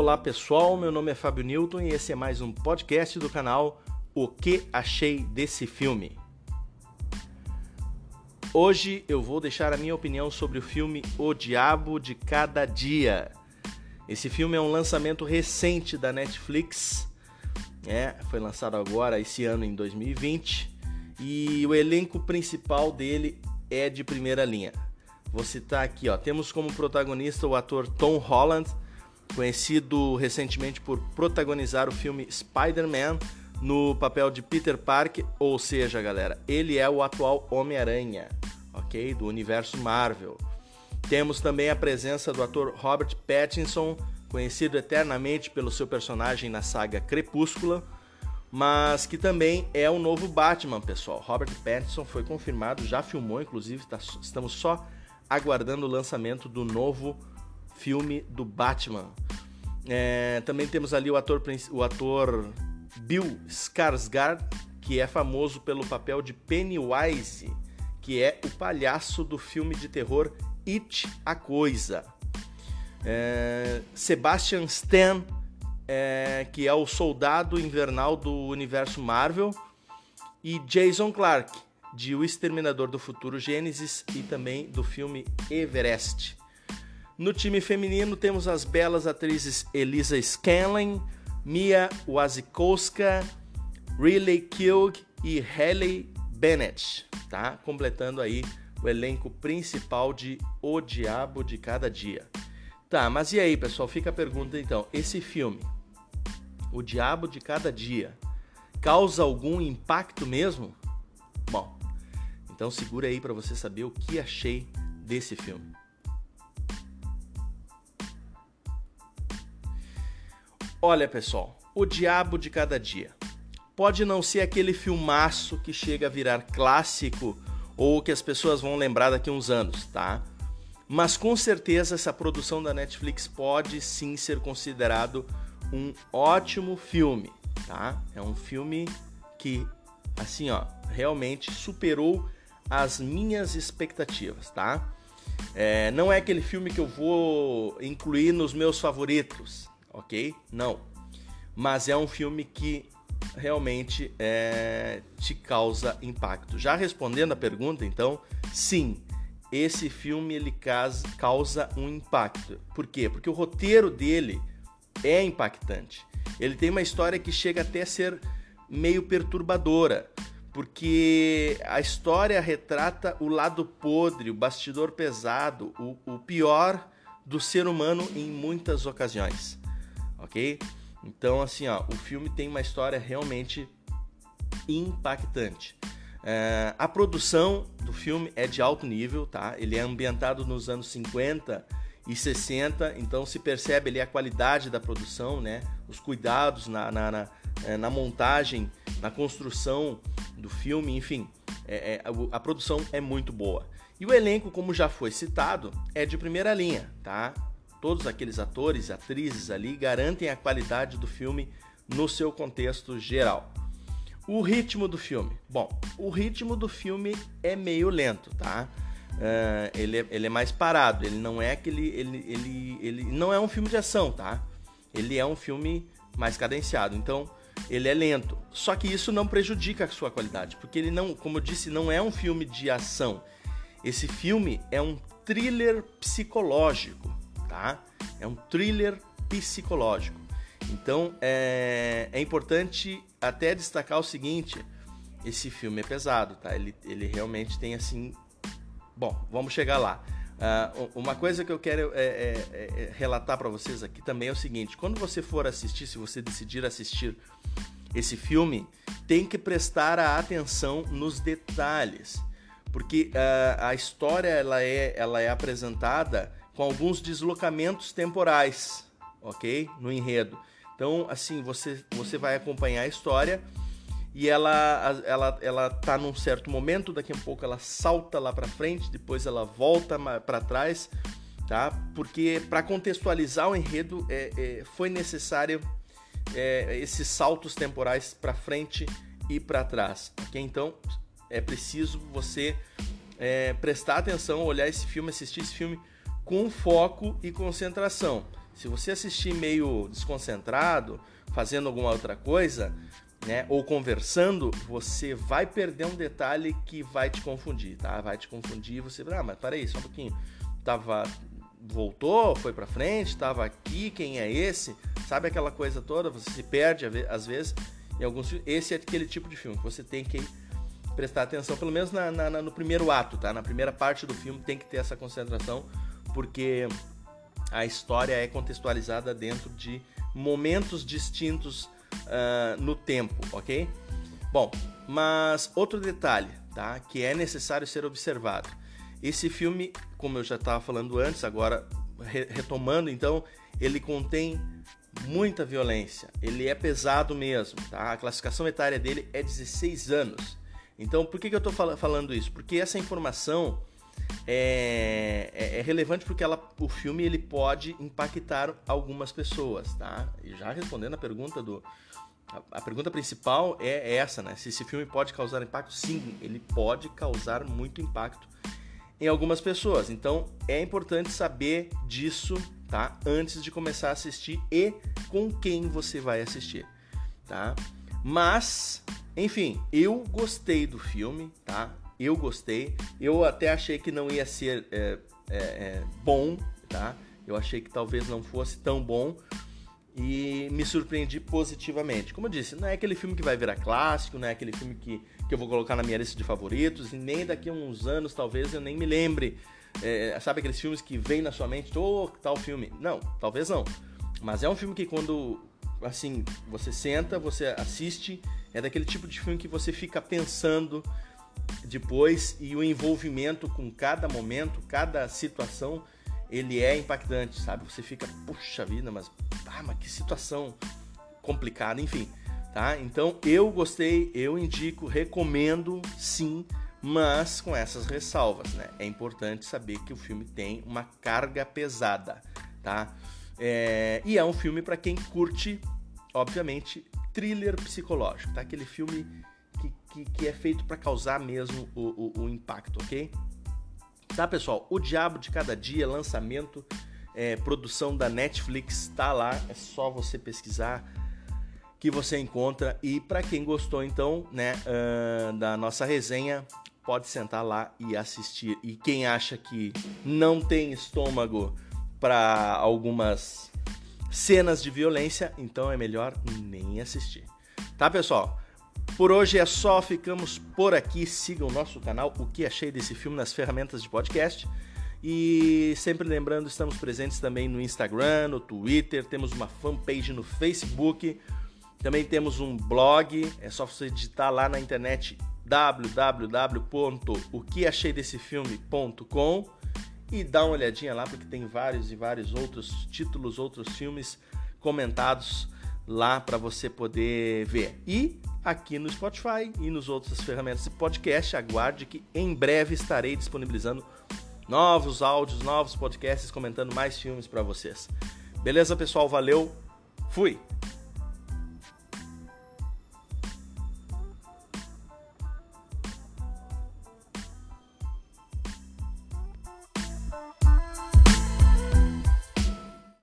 Olá pessoal, meu nome é Fábio Newton e esse é mais um podcast do canal O que achei desse filme. Hoje eu vou deixar a minha opinião sobre o filme O Diabo de Cada Dia. Esse filme é um lançamento recente da Netflix, é, foi lançado agora esse ano em 2020 e o elenco principal dele é de primeira linha. Vou citar aqui, ó, temos como protagonista o ator Tom Holland conhecido recentemente por protagonizar o filme Spider-Man no papel de Peter Parker, ou seja, galera, ele é o atual Homem-Aranha, ok? Do universo Marvel. Temos também a presença do ator Robert Pattinson, conhecido eternamente pelo seu personagem na saga Crepúscula, mas que também é o novo Batman, pessoal. Robert Pattinson foi confirmado, já filmou, inclusive, tá, estamos só aguardando o lançamento do novo filme do Batman. É, também temos ali o ator, o ator Bill Skarsgård, que é famoso pelo papel de Pennywise, que é o palhaço do filme de terror It a Coisa. É, Sebastian Stan, é, que é o soldado invernal do universo Marvel, e Jason Clarke, de O Exterminador do Futuro Gênesis e também do filme Everest. No time feminino temos as belas atrizes Elisa Scanlon, Mia Wasikowska, Riley Keough e Halle Bennett, tá? Completando aí o elenco principal de O Diabo de Cada Dia. Tá, mas e aí, pessoal? Fica a pergunta então: esse filme, O Diabo de Cada Dia, causa algum impacto mesmo? Bom, então segura aí para você saber o que achei desse filme. Olha, pessoal, O Diabo de Cada Dia. Pode não ser aquele filmaço que chega a virar clássico ou que as pessoas vão lembrar daqui a uns anos, tá? Mas com certeza essa produção da Netflix pode sim ser considerado um ótimo filme, tá? É um filme que, assim, ó, realmente superou as minhas expectativas, tá? É, não é aquele filme que eu vou incluir nos meus favoritos, ok? Não. Mas é um filme que realmente é, te causa impacto. Já respondendo a pergunta, então, sim, esse filme ele causa um impacto. Por quê? Porque o roteiro dele é impactante. Ele tem uma história que chega até a ser meio perturbadora, porque a história retrata o lado podre, o bastidor pesado, o, o pior do ser humano em muitas ocasiões ok? Então, assim, ó, o filme tem uma história realmente impactante. É, a produção do filme é de alto nível, tá? Ele é ambientado nos anos 50 e 60, então se percebe ali a qualidade da produção, né? Os cuidados na, na, na, é, na montagem, na construção do filme, enfim, é, é, a, a produção é muito boa. E o elenco, como já foi citado, é de primeira linha, tá? Todos aqueles atores e atrizes ali garantem a qualidade do filme no seu contexto geral. O ritmo do filme. Bom, o ritmo do filme é meio lento, tá? Uh, ele, é, ele é mais parado, ele não é aquele. Ele, ele, ele não é um filme de ação, tá? Ele é um filme mais cadenciado. Então, ele é lento. Só que isso não prejudica a sua qualidade, porque ele não, como eu disse, não é um filme de ação. Esse filme é um thriller psicológico tá? É um thriller psicológico. Então é, é importante até destacar o seguinte: esse filme é pesado, tá? Ele, ele realmente tem assim. Bom, vamos chegar lá. Uh, uma coisa que eu quero é, é, é relatar para vocês aqui também é o seguinte: quando você for assistir, se você decidir assistir esse filme, tem que prestar a atenção nos detalhes, porque uh, a história ela é, ela é apresentada com alguns deslocamentos temporais, ok? No enredo. Então, assim, você, você vai acompanhar a história e ela, ela, ela tá num certo momento, daqui a pouco ela salta lá para frente, depois ela volta para trás, tá? Porque para contextualizar o enredo é, é foi necessário é, esses saltos temporais para frente e para trás, ok? Então é preciso você é, prestar atenção, olhar esse filme, assistir esse filme com foco e concentração. Se você assistir meio desconcentrado, fazendo alguma outra coisa, né, ou conversando, você vai perder um detalhe que vai te confundir, tá? Vai te confundir, você, ah, mas peraí, só um pouquinho. Tava voltou, foi para frente, tava aqui, quem é esse? Sabe aquela coisa toda? Você se perde às vezes em alguns esse é aquele tipo de filme que você tem que prestar atenção, pelo menos na, na, no primeiro ato, tá? Na primeira parte do filme tem que ter essa concentração, porque a história é contextualizada dentro de momentos distintos uh, no tempo, ok? Bom, mas outro detalhe, tá? Que é necessário ser observado. Esse filme, como eu já estava falando antes, agora re retomando, então, ele contém muita violência. Ele é pesado mesmo, tá? A classificação etária dele é 16 anos. Então, por que, que eu estou fal falando isso? Porque essa informação é, é, relevante porque ela, o filme ele pode impactar algumas pessoas, tá? E já respondendo a pergunta do a, a, pergunta principal é essa, né? Se esse filme pode causar impacto, sim, ele pode causar muito impacto em algumas pessoas. Então é importante saber disso, tá? Antes de começar a assistir e com quem você vai assistir, tá? Mas, enfim, eu gostei do filme, tá? Eu gostei. Eu até achei que não ia ser é, é, é, bom, tá? Eu achei que talvez não fosse tão bom e me surpreendi positivamente. Como eu disse, não é aquele filme que vai virar clássico, não é aquele filme que, que eu vou colocar na minha lista de favoritos e nem daqui a uns anos talvez eu nem me lembre. É, sabe aqueles filmes que vem na sua mente, oh, tal filme? Não, talvez não. Mas é um filme que quando assim você senta, você assiste, é daquele tipo de filme que você fica pensando depois e o envolvimento com cada momento, cada situação, ele é impactante, sabe? Você fica, puxa vida, mas, ah, mas que situação complicada, enfim, tá? Então eu gostei, eu indico, recomendo sim, mas com essas ressalvas, né? É importante saber que o filme tem uma carga pesada, tá? É... e é um filme para quem curte, obviamente, thriller psicológico, tá? Aquele filme que, que, é feito para causar mesmo o, o, o, impacto, ok? Tá, pessoal? O Diabo de Cada Dia, lançamento, é, produção da Netflix, tá lá, é só você pesquisar que você encontra. E para quem gostou, então, né, uh, da nossa resenha, pode sentar lá e assistir. E quem acha que não tem estômago para algumas cenas de violência, então é melhor nem assistir. Tá, pessoal? Por hoje é só, ficamos por aqui. Sigam o nosso canal, o que achei desse filme nas ferramentas de podcast. E sempre lembrando, estamos presentes também no Instagram, no Twitter, temos uma fanpage no Facebook, também temos um blog, é só você digitar lá na internet www.oqueacheidessefilme.com e dá uma olhadinha lá porque tem vários e vários outros títulos, outros filmes comentados lá para você poder ver. E aqui no Spotify e nos outras ferramentas de podcast. Aguarde que em breve estarei disponibilizando novos áudios, novos podcasts comentando mais filmes para vocês. Beleza, pessoal? Valeu. Fui.